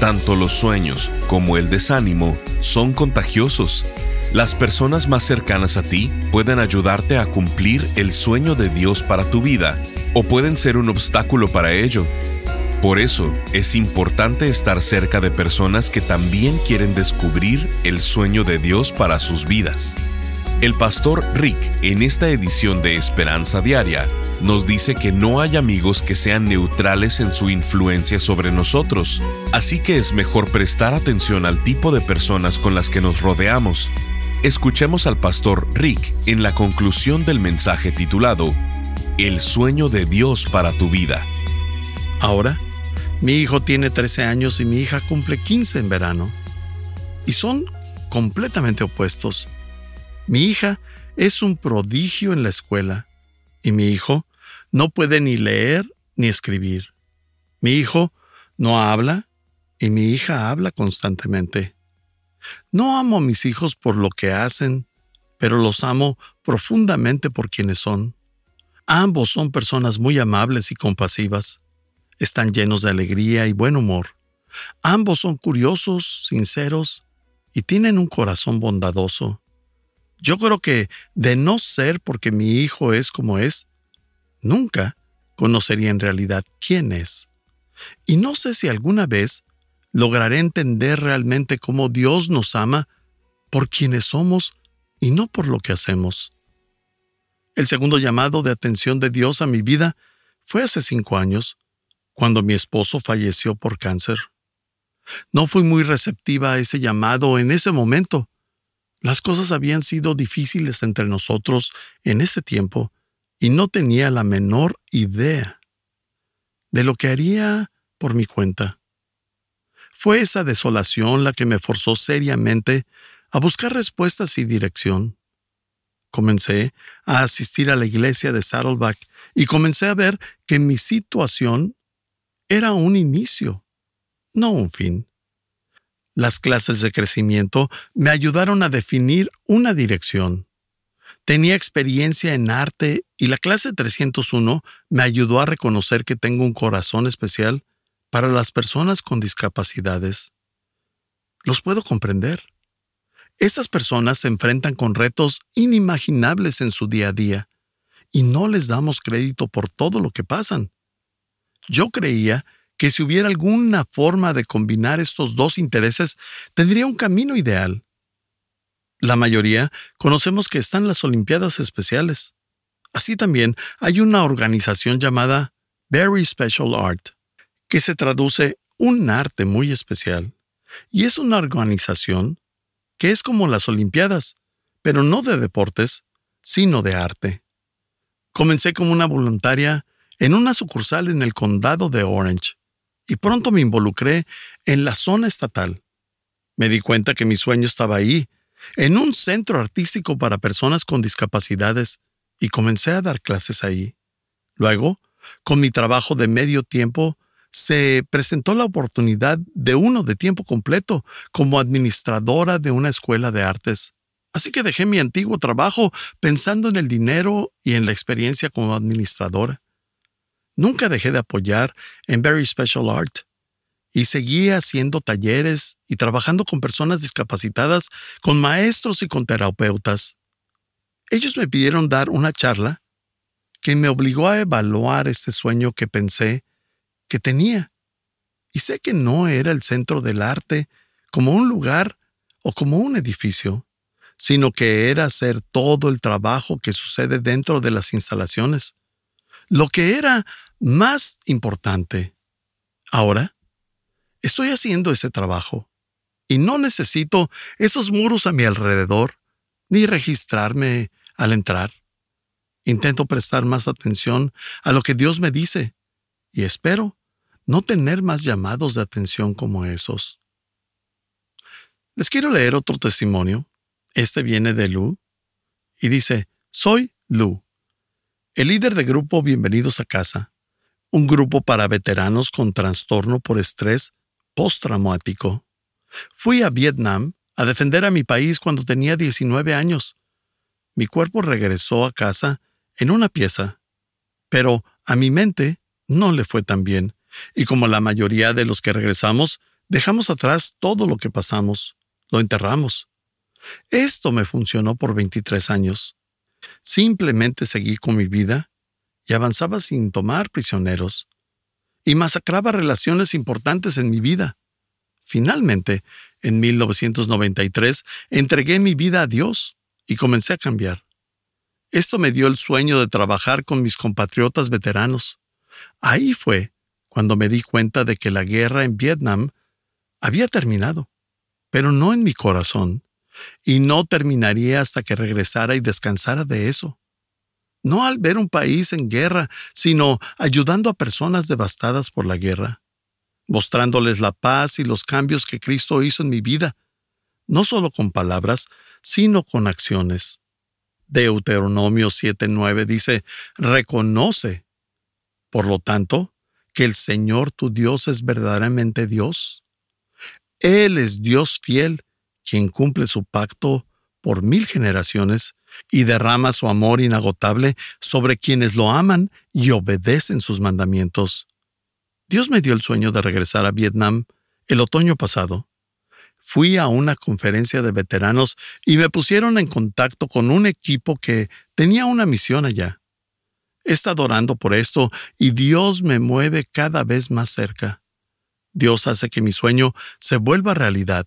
Tanto los sueños como el desánimo son contagiosos. Las personas más cercanas a ti pueden ayudarte a cumplir el sueño de Dios para tu vida o pueden ser un obstáculo para ello. Por eso es importante estar cerca de personas que también quieren descubrir el sueño de Dios para sus vidas. El pastor Rick, en esta edición de Esperanza Diaria, nos dice que no hay amigos que sean neutrales en su influencia sobre nosotros, así que es mejor prestar atención al tipo de personas con las que nos rodeamos. Escuchemos al pastor Rick en la conclusión del mensaje titulado El sueño de Dios para tu vida. Ahora, mi hijo tiene 13 años y mi hija cumple 15 en verano. Y son completamente opuestos. Mi hija es un prodigio en la escuela y mi hijo no puede ni leer ni escribir. Mi hijo no habla y mi hija habla constantemente. No amo a mis hijos por lo que hacen, pero los amo profundamente por quienes son. Ambos son personas muy amables y compasivas. Están llenos de alegría y buen humor. Ambos son curiosos, sinceros y tienen un corazón bondadoso. Yo creo que de no ser porque mi hijo es como es, nunca conocería en realidad quién es. Y no sé si alguna vez lograré entender realmente cómo Dios nos ama por quienes somos y no por lo que hacemos. El segundo llamado de atención de Dios a mi vida fue hace cinco años, cuando mi esposo falleció por cáncer. No fui muy receptiva a ese llamado en ese momento, las cosas habían sido difíciles entre nosotros en ese tiempo y no tenía la menor idea de lo que haría por mi cuenta. Fue esa desolación la que me forzó seriamente a buscar respuestas y dirección. Comencé a asistir a la iglesia de Saddleback y comencé a ver que mi situación era un inicio, no un fin. Las clases de crecimiento me ayudaron a definir una dirección. Tenía experiencia en arte y la clase 301 me ayudó a reconocer que tengo un corazón especial para las personas con discapacidades. Los puedo comprender. Estas personas se enfrentan con retos inimaginables en su día a día y no les damos crédito por todo lo que pasan. Yo creía que si hubiera alguna forma de combinar estos dos intereses, tendría un camino ideal. La mayoría conocemos que están las Olimpiadas Especiales. Así también hay una organización llamada Very Special Art, que se traduce un arte muy especial. Y es una organización que es como las Olimpiadas, pero no de deportes, sino de arte. Comencé como una voluntaria en una sucursal en el condado de Orange y pronto me involucré en la zona estatal. Me di cuenta que mi sueño estaba ahí, en un centro artístico para personas con discapacidades, y comencé a dar clases ahí. Luego, con mi trabajo de medio tiempo, se presentó la oportunidad de uno de tiempo completo como administradora de una escuela de artes. Así que dejé mi antiguo trabajo pensando en el dinero y en la experiencia como administradora. Nunca dejé de apoyar en Very Special Art y seguí haciendo talleres y trabajando con personas discapacitadas, con maestros y con terapeutas. Ellos me pidieron dar una charla que me obligó a evaluar este sueño que pensé que tenía. Y sé que no era el centro del arte como un lugar o como un edificio, sino que era hacer todo el trabajo que sucede dentro de las instalaciones. Lo que era más importante. Ahora, estoy haciendo ese trabajo y no necesito esos muros a mi alrededor ni registrarme al entrar. Intento prestar más atención a lo que Dios me dice y espero no tener más llamados de atención como esos. Les quiero leer otro testimonio. Este viene de Lu y dice, soy Lu, el líder de grupo Bienvenidos a Casa, un grupo para veteranos con trastorno por estrés postraumático. Fui a Vietnam a defender a mi país cuando tenía 19 años. Mi cuerpo regresó a casa en una pieza, pero a mi mente no le fue tan bien, y como la mayoría de los que regresamos, dejamos atrás todo lo que pasamos, lo enterramos. Esto me funcionó por 23 años. Simplemente seguí con mi vida y avanzaba sin tomar prisioneros, y masacraba relaciones importantes en mi vida. Finalmente, en 1993, entregué mi vida a Dios y comencé a cambiar. Esto me dio el sueño de trabajar con mis compatriotas veteranos. Ahí fue cuando me di cuenta de que la guerra en Vietnam había terminado, pero no en mi corazón, y no terminaría hasta que regresara y descansara de eso. No al ver un país en guerra, sino ayudando a personas devastadas por la guerra, mostrándoles la paz y los cambios que Cristo hizo en mi vida, no solo con palabras, sino con acciones. Deuteronomio 7:9 dice, reconoce, por lo tanto, que el Señor tu Dios es verdaderamente Dios. Él es Dios fiel, quien cumple su pacto por mil generaciones y derrama su amor inagotable sobre quienes lo aman y obedecen sus mandamientos. Dios me dio el sueño de regresar a Vietnam el otoño pasado. Fui a una conferencia de veteranos y me pusieron en contacto con un equipo que tenía una misión allá. He estado orando por esto y Dios me mueve cada vez más cerca. Dios hace que mi sueño se vuelva realidad.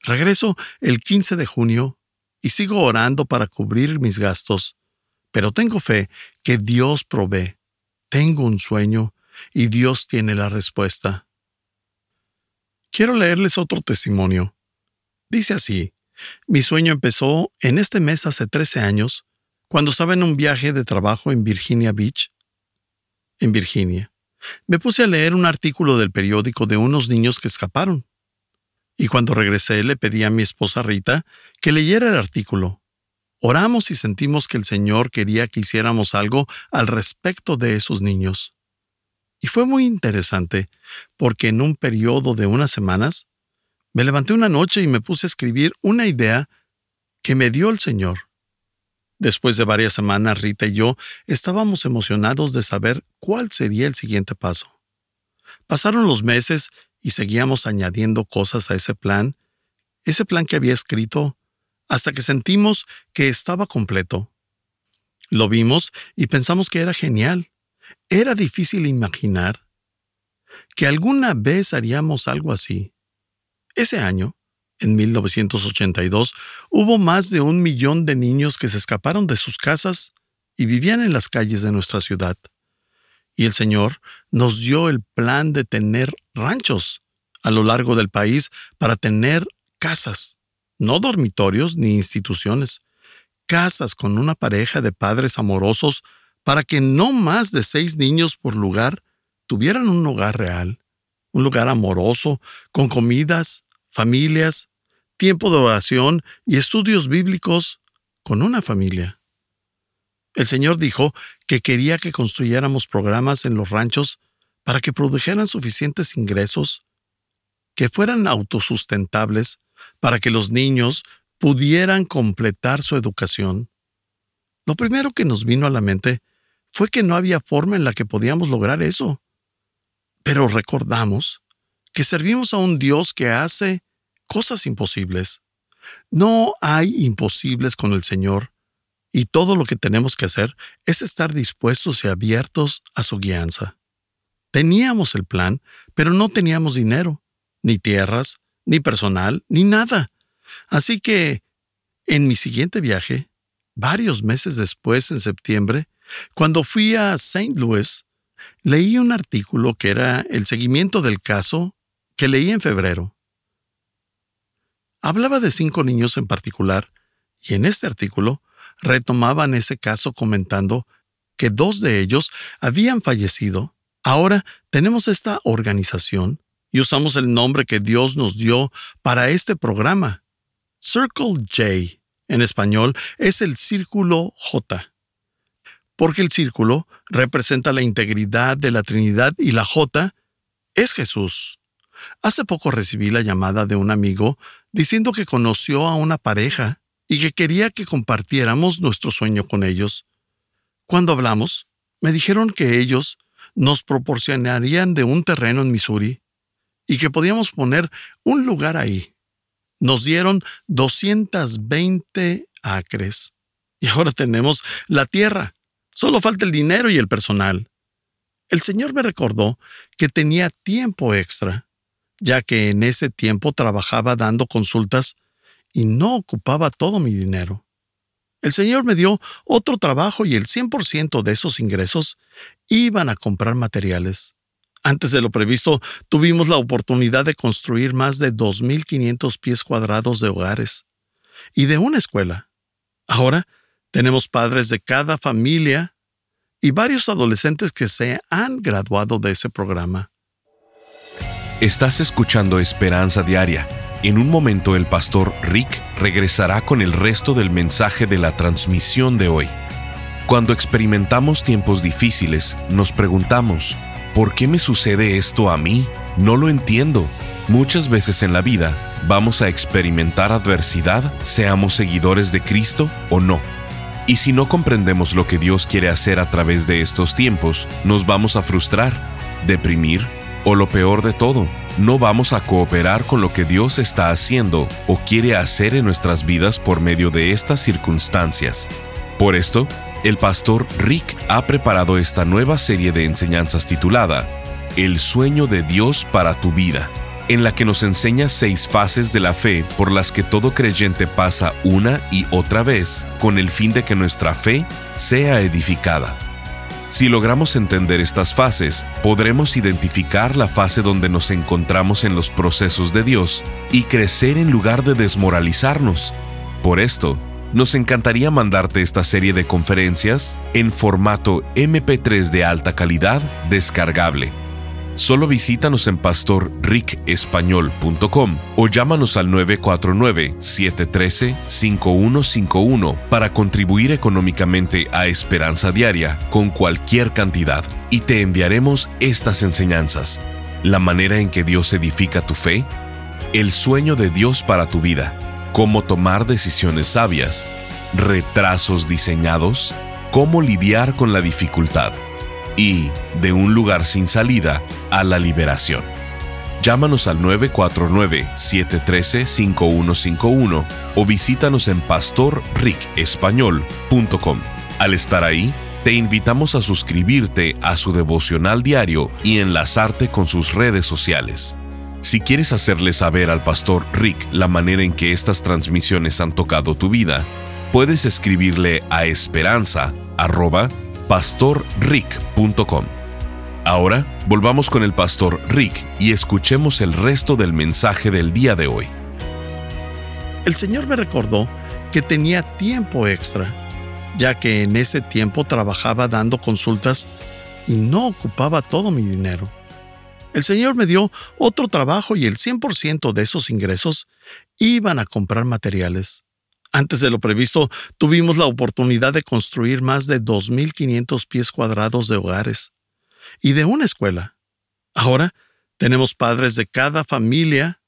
Regreso el 15 de junio y sigo orando para cubrir mis gastos, pero tengo fe que Dios provee. Tengo un sueño y Dios tiene la respuesta. Quiero leerles otro testimonio. Dice así, mi sueño empezó en este mes hace 13 años cuando estaba en un viaje de trabajo en Virginia Beach, en Virginia, me puse a leer un artículo del periódico de unos niños que escaparon. Y cuando regresé le pedí a mi esposa Rita que leyera el artículo. Oramos y sentimos que el Señor quería que hiciéramos algo al respecto de esos niños. Y fue muy interesante, porque en un periodo de unas semanas, me levanté una noche y me puse a escribir una idea que me dio el Señor. Después de varias semanas, Rita y yo estábamos emocionados de saber cuál sería el siguiente paso. Pasaron los meses y seguíamos añadiendo cosas a ese plan, ese plan que había escrito, hasta que sentimos que estaba completo. Lo vimos y pensamos que era genial. Era difícil imaginar que alguna vez haríamos algo así. Ese año, en 1982 hubo más de un millón de niños que se escaparon de sus casas y vivían en las calles de nuestra ciudad. Y el Señor nos dio el plan de tener ranchos a lo largo del país para tener casas, no dormitorios ni instituciones, casas con una pareja de padres amorosos para que no más de seis niños por lugar tuvieran un hogar real, un lugar amoroso, con comidas, familias, tiempo de oración y estudios bíblicos con una familia. El Señor dijo que quería que construyéramos programas en los ranchos para que produjeran suficientes ingresos, que fueran autosustentables, para que los niños pudieran completar su educación. Lo primero que nos vino a la mente fue que no había forma en la que podíamos lograr eso. Pero recordamos que servimos a un Dios que hace cosas imposibles. No hay imposibles con el Señor, y todo lo que tenemos que hacer es estar dispuestos y abiertos a su guianza. Teníamos el plan, pero no teníamos dinero, ni tierras, ni personal, ni nada. Así que, en mi siguiente viaje, varios meses después, en septiembre, cuando fui a St. Louis, leí un artículo que era el seguimiento del caso que leí en febrero. Hablaba de cinco niños en particular, y en este artículo retomaban ese caso comentando que dos de ellos habían fallecido Ahora tenemos esta organización y usamos el nombre que Dios nos dio para este programa. Circle J, en español, es el círculo J. Porque el círculo representa la integridad de la Trinidad y la J es Jesús. Hace poco recibí la llamada de un amigo diciendo que conoció a una pareja y que quería que compartiéramos nuestro sueño con ellos. Cuando hablamos, me dijeron que ellos nos proporcionarían de un terreno en Missouri y que podíamos poner un lugar ahí. Nos dieron 220 acres y ahora tenemos la tierra. Solo falta el dinero y el personal. El Señor me recordó que tenía tiempo extra, ya que en ese tiempo trabajaba dando consultas y no ocupaba todo mi dinero. El Señor me dio otro trabajo y el 100% de esos ingresos iban a comprar materiales. Antes de lo previsto, tuvimos la oportunidad de construir más de 2.500 pies cuadrados de hogares y de una escuela. Ahora tenemos padres de cada familia y varios adolescentes que se han graduado de ese programa. Estás escuchando Esperanza Diaria. En un momento el pastor Rick regresará con el resto del mensaje de la transmisión de hoy. Cuando experimentamos tiempos difíciles, nos preguntamos, ¿por qué me sucede esto a mí? No lo entiendo. Muchas veces en la vida vamos a experimentar adversidad, seamos seguidores de Cristo o no. Y si no comprendemos lo que Dios quiere hacer a través de estos tiempos, nos vamos a frustrar, deprimir o lo peor de todo, no vamos a cooperar con lo que Dios está haciendo o quiere hacer en nuestras vidas por medio de estas circunstancias. Por esto, el pastor Rick ha preparado esta nueva serie de enseñanzas titulada El sueño de Dios para tu vida, en la que nos enseña seis fases de la fe por las que todo creyente pasa una y otra vez con el fin de que nuestra fe sea edificada. Si logramos entender estas fases, podremos identificar la fase donde nos encontramos en los procesos de Dios y crecer en lugar de desmoralizarnos. Por esto, nos encantaría mandarte esta serie de conferencias en formato MP3 de alta calidad descargable. Solo visítanos en pastorricespañol.com o llámanos al 949-713-5151 para contribuir económicamente a Esperanza Diaria con cualquier cantidad y te enviaremos estas enseñanzas. La manera en que Dios edifica tu fe, el sueño de Dios para tu vida cómo tomar decisiones sabias, retrasos diseñados, cómo lidiar con la dificultad y de un lugar sin salida a la liberación. Llámanos al 949-713-5151 o visítanos en pastorricespañol.com. Al estar ahí, te invitamos a suscribirte a su devocional diario y enlazarte con sus redes sociales. Si quieres hacerle saber al pastor Rick la manera en que estas transmisiones han tocado tu vida, puedes escribirle a esperanza@pastorrick.com. Ahora, volvamos con el pastor Rick y escuchemos el resto del mensaje del día de hoy. El Señor me recordó que tenía tiempo extra, ya que en ese tiempo trabajaba dando consultas y no ocupaba todo mi dinero. El Señor me dio otro trabajo y el 100% de esos ingresos iban a comprar materiales. Antes de lo previsto, tuvimos la oportunidad de construir más de 2.500 pies cuadrados de hogares y de una escuela. Ahora tenemos padres de cada familia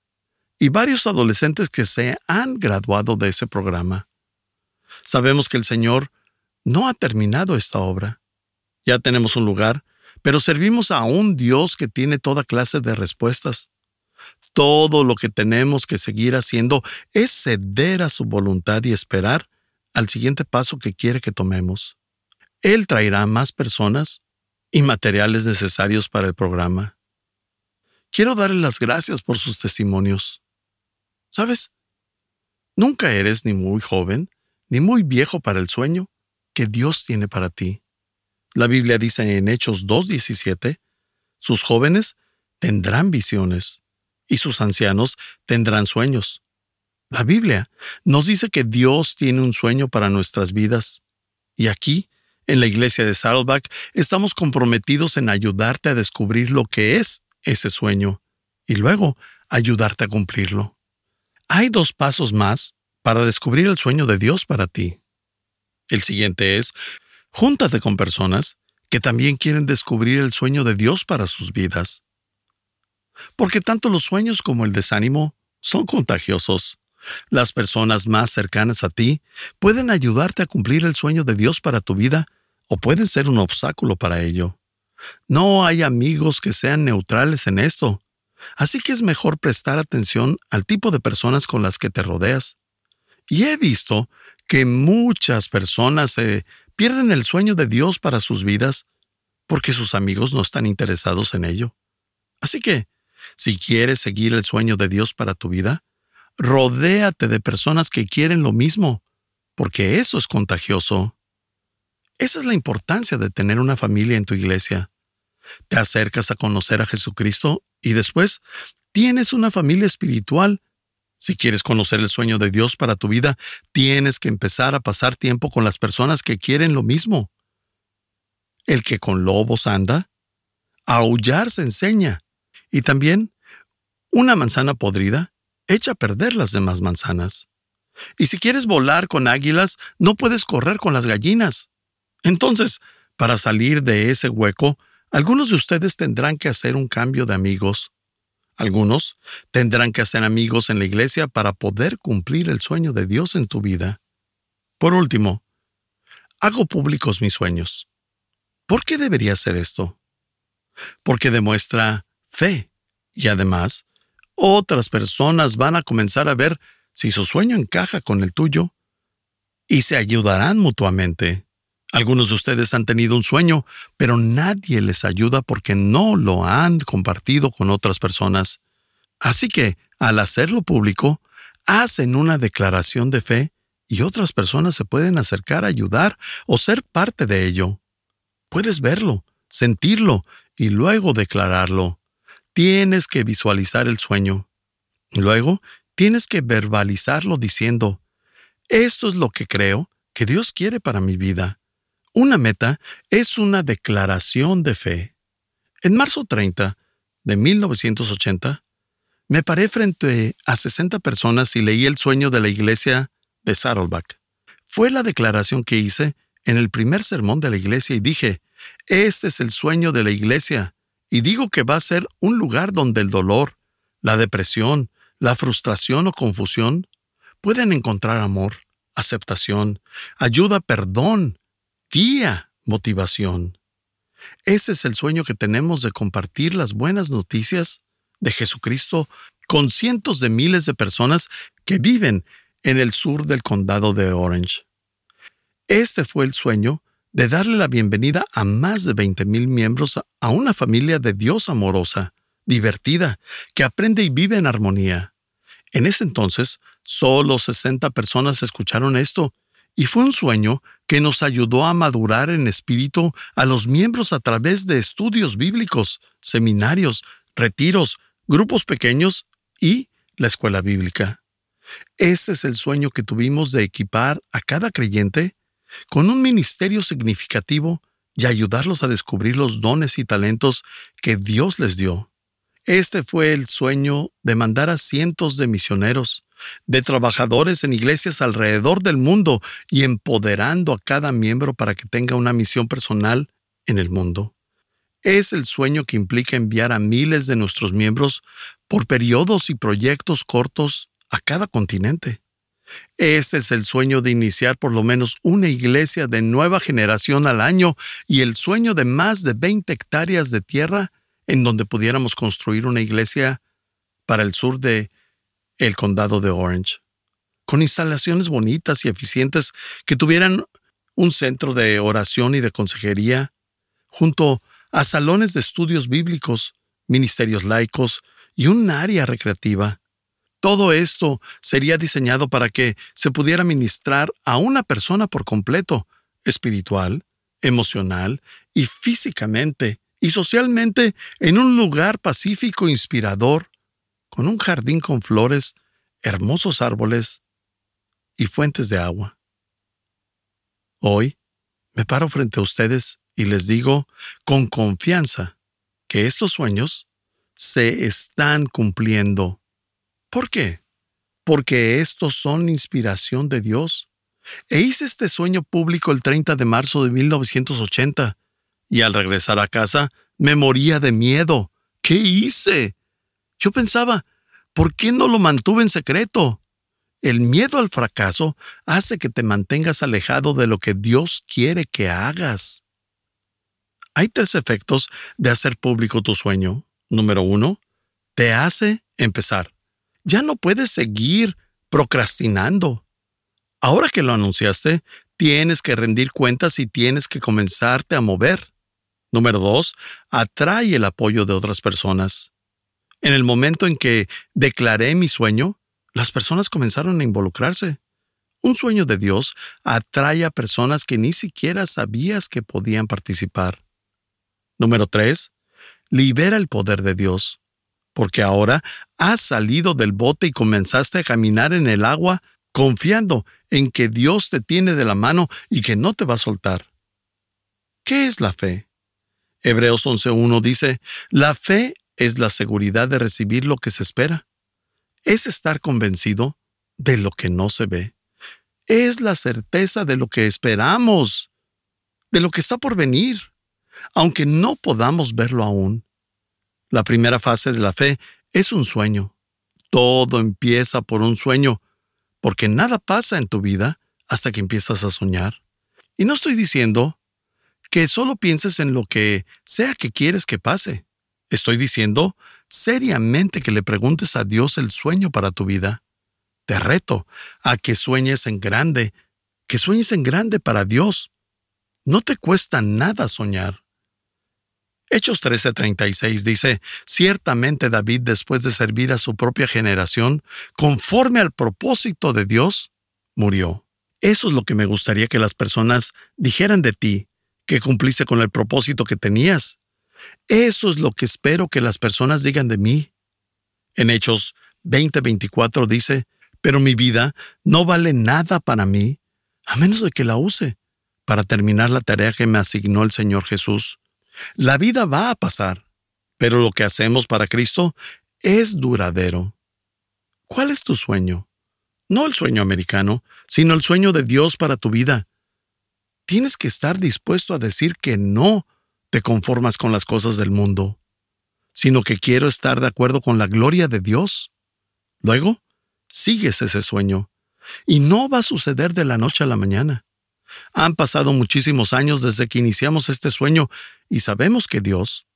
y varios adolescentes que se han graduado de ese programa. Sabemos que el Señor no ha terminado esta obra. Ya tenemos un lugar pero servimos a un Dios que tiene toda clase de respuestas. Todo lo que tenemos que seguir haciendo es ceder a su voluntad y esperar al siguiente paso que quiere que tomemos. Él traerá más personas y materiales necesarios para el programa. Quiero darle las gracias por sus testimonios. ¿Sabes? Nunca eres ni muy joven ni muy viejo para el sueño que Dios tiene para ti. La Biblia dice en Hechos 2.17, sus jóvenes tendrán visiones y sus ancianos tendrán sueños. La Biblia nos dice que Dios tiene un sueño para nuestras vidas y aquí En la iglesia de Saddleback estamos comprometidos en ayudarte a descubrir lo que es ese sueño y luego ayudarte a cumplirlo. Hay dos pasos más para descubrir el sueño de Dios para ti. El siguiente es, júntate con personas que también quieren descubrir el sueño de Dios para sus vidas. Porque tanto los sueños como el desánimo son contagiosos. Las personas más cercanas a ti pueden ayudarte a cumplir el sueño de Dios para tu vida o pueden ser un obstáculo para ello. No hay amigos que sean neutrales en esto, así que es mejor prestar atención al tipo de personas con las que te rodeas. Y he visto que muchas personas pierden el sueño de Dios para sus vidas porque sus amigos no están interesados en ello. Así que, si quieres seguir el sueño de Dios para tu vida, rodéate de personas que quieren lo mismo, porque eso es contagioso. Esa es la importancia de tener una familia en tu iglesia. Te acercas a conocer a Jesucristo y después tienes una familia espiritual si quieres conocer el sueño de Dios para tu vida, tienes que empezar a pasar tiempo con las personas que quieren lo mismo. El que con lobos anda, aullar se enseña. Y también, una manzana podrida echa a perder las demás manzanas. Y si quieres volar con águilas, no puedes correr con las gallinas. Entonces, para salir de ese hueco, algunos de ustedes tendrán que hacer un cambio de amigos algunos tendrán que hacer amigos en la iglesia para poder cumplir el sueño de Dios en tu vida. Por último, hago públicos mis sueños. ¿Por qué debería hacer esto? Porque demuestra fe y además otras personas van a comenzar a ver si su sueño encaja con el tuyo y se ayudarán mutuamente. Algunos de ustedes han tenido un sueño, pero nadie les ayuda porque no lo han compartido con otras personas. Así que, al hacerlo público, hacen una declaración de fe y otras personas se pueden acercar a ayudar o ser parte de ello. Puedes verlo, sentirlo y luego declararlo. Tienes que visualizar el sueño. Luego, tienes que verbalizarlo diciendo, esto es lo que creo que Dios quiere para mi vida. Una meta es una declaración de fe. En marzo 30 de 1980, me paré frente a 60 personas y leí el sueño de la iglesia de Saddleback. Fue la declaración que hice en el primer sermón de la iglesia y dije, este es el sueño de la iglesia, y digo que va a ser un lugar donde el dolor, la depresión, la frustración o confusión pueden encontrar amor, aceptación, ayuda, perdón, guía, motivación. Ese es el sueño que tenemos de compartir las buenas noticias de Jesucristo con cientos de miles de personas que viven en el sur del condado de Orange. Este fue el sueño de darle la bienvenida a más de 20 mil miembros a una familia de Dios amorosa, divertida, que aprende y vive en armonía. En ese entonces, solo 60 personas escucharon esto y fue un sueño que nos ayudó a madurar en espíritu a los miembros a través de estudios bíblicos, seminarios, retiros, grupos pequeños y la escuela bíblica. Ese es el sueño que tuvimos de equipar a cada creyente con un ministerio significativo y ayudarlos a descubrir los dones y talentos que Dios les dio. Este fue el sueño de mandar a cientos de misioneros, de trabajadores en iglesias alrededor del mundo y empoderando a cada miembro para que tenga una misión personal en el mundo. Es el sueño que implica enviar a miles de nuestros miembros por periodos y proyectos cortos a cada continente. Este es el sueño de iniciar por lo menos una iglesia de nueva generación al año y el sueño de más de 20 hectáreas de tierra en donde pudiéramos construir una iglesia para el sur de el condado de Orange, con instalaciones bonitas y eficientes que tuvieran un centro de oración y de consejería, junto a salones de estudios bíblicos, ministerios laicos y un área recreativa. Todo esto sería diseñado para que se pudiera ministrar a una persona por completo, espiritual, emocional y físicamente y socialmente en un lugar pacífico, inspirador, con un jardín con flores, hermosos árboles y fuentes de agua. Hoy me paro frente a ustedes y les digo con confianza que estos sueños se están cumpliendo. ¿Por qué? Porque estos son inspiración de Dios. E hice este sueño público el 30 de marzo de 1980 y al regresar a casa me moría de miedo. ¿Qué hice? Yo pensaba, ¿por qué no lo mantuve en secreto? El miedo al fracaso hace que te mantengas alejado de lo que Dios quiere que hagas. Hay tres efectos de hacer público tu sueño. Número uno, te hace empezar. Ya no puedes seguir procrastinando. Ahora que lo anunciaste, tienes que rendir cuentas y tienes que comenzarte a mover. Número dos, atrae el apoyo de otras personas. En el momento en que declaré mi sueño, las personas comenzaron a involucrarse. Un sueño de Dios atrae a personas que ni siquiera sabías que podían participar. Número 3. Libera el poder de Dios, porque ahora has salido del bote y comenzaste a caminar en el agua confiando en que Dios te tiene de la mano y que no te va a soltar. ¿Qué es la fe? Hebreos 11.1 dice, la fe es la seguridad de recibir lo que se espera. Es estar convencido de lo que no se ve. Es la certeza de lo que esperamos, de lo que está por venir, aunque no podamos verlo aún. La primera fase de la fe es un sueño. Todo empieza por un sueño, porque nada pasa en tu vida hasta que empiezas a soñar. Y no estoy diciendo que solo pienses en lo que sea que quieres que pase. Estoy diciendo seriamente que le preguntes a Dios el sueño para tu vida. Te reto a que sueñes en grande, que sueñes en grande para Dios. No te cuesta nada soñar. Hechos 13:36 dice, Ciertamente David, después de servir a su propia generación, conforme al propósito de Dios, murió. Eso es lo que me gustaría que las personas dijeran de ti, que cumpliste con el propósito que tenías. Eso es lo que espero que las personas digan de mí. En Hechos 20:24 dice, pero mi vida no vale nada para mí, a menos de que la use para terminar la tarea que me asignó el Señor Jesús. La vida va a pasar, pero lo que hacemos para Cristo es duradero. ¿Cuál es tu sueño? No el sueño americano, sino el sueño de Dios para tu vida. Tienes que estar dispuesto a decir que no te conformas con las cosas del mundo, sino que quiero estar de acuerdo con la gloria de Dios. Luego, sigues ese sueño, y no va a suceder de la noche a la mañana. Han pasado muchísimos años desde que iniciamos este sueño y sabemos que Dios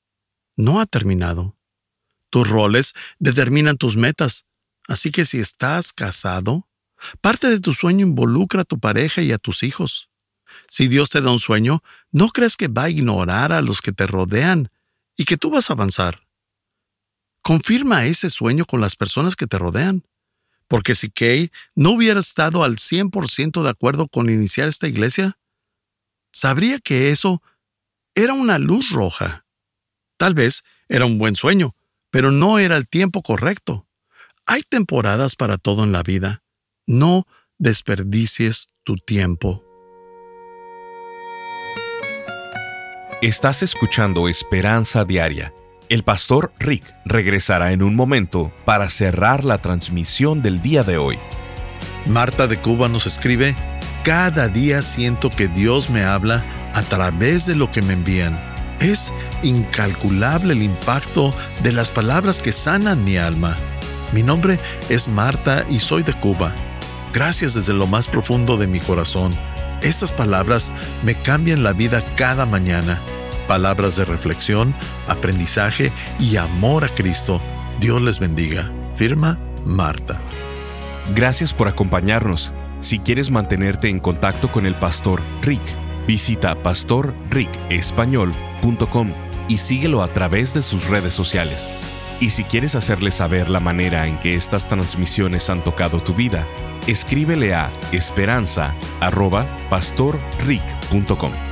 no ha terminado. Tus roles determinan tus metas, así que si estás casado, parte de tu sueño involucra a tu pareja y a tus hijos. Si Dios te da un sueño, no crees que va a ignorar a los que te rodean y que tú vas a avanzar. Confirma ese sueño con las personas que te rodean. Porque si Kay no hubiera estado al 100% de acuerdo con iniciar esta iglesia, sabría que eso era una luz roja. Tal vez era un buen sueño, pero no era el tiempo correcto. Hay temporadas para todo en la vida. No desperdicies tu tiempo. Estás escuchando Esperanza Diaria. El pastor Rick regresará en un momento para cerrar la transmisión del día de hoy. Marta de Cuba nos escribe, Cada día siento que Dios me habla a través de lo que me envían. Es incalculable el impacto de las palabras que sanan mi alma. Mi nombre es Marta y soy de Cuba. Gracias desde lo más profundo de mi corazón. Estas palabras me cambian la vida cada mañana. Palabras de reflexión, aprendizaje y amor a Cristo. Dios les bendiga. Firma Marta. Gracias por acompañarnos. Si quieres mantenerte en contacto con el pastor Rick, visita pastorricespañol.com y síguelo a través de sus redes sociales. Y si quieres hacerle saber la manera en que estas transmisiones han tocado tu vida, escríbele a esperanza.pastorrick.com.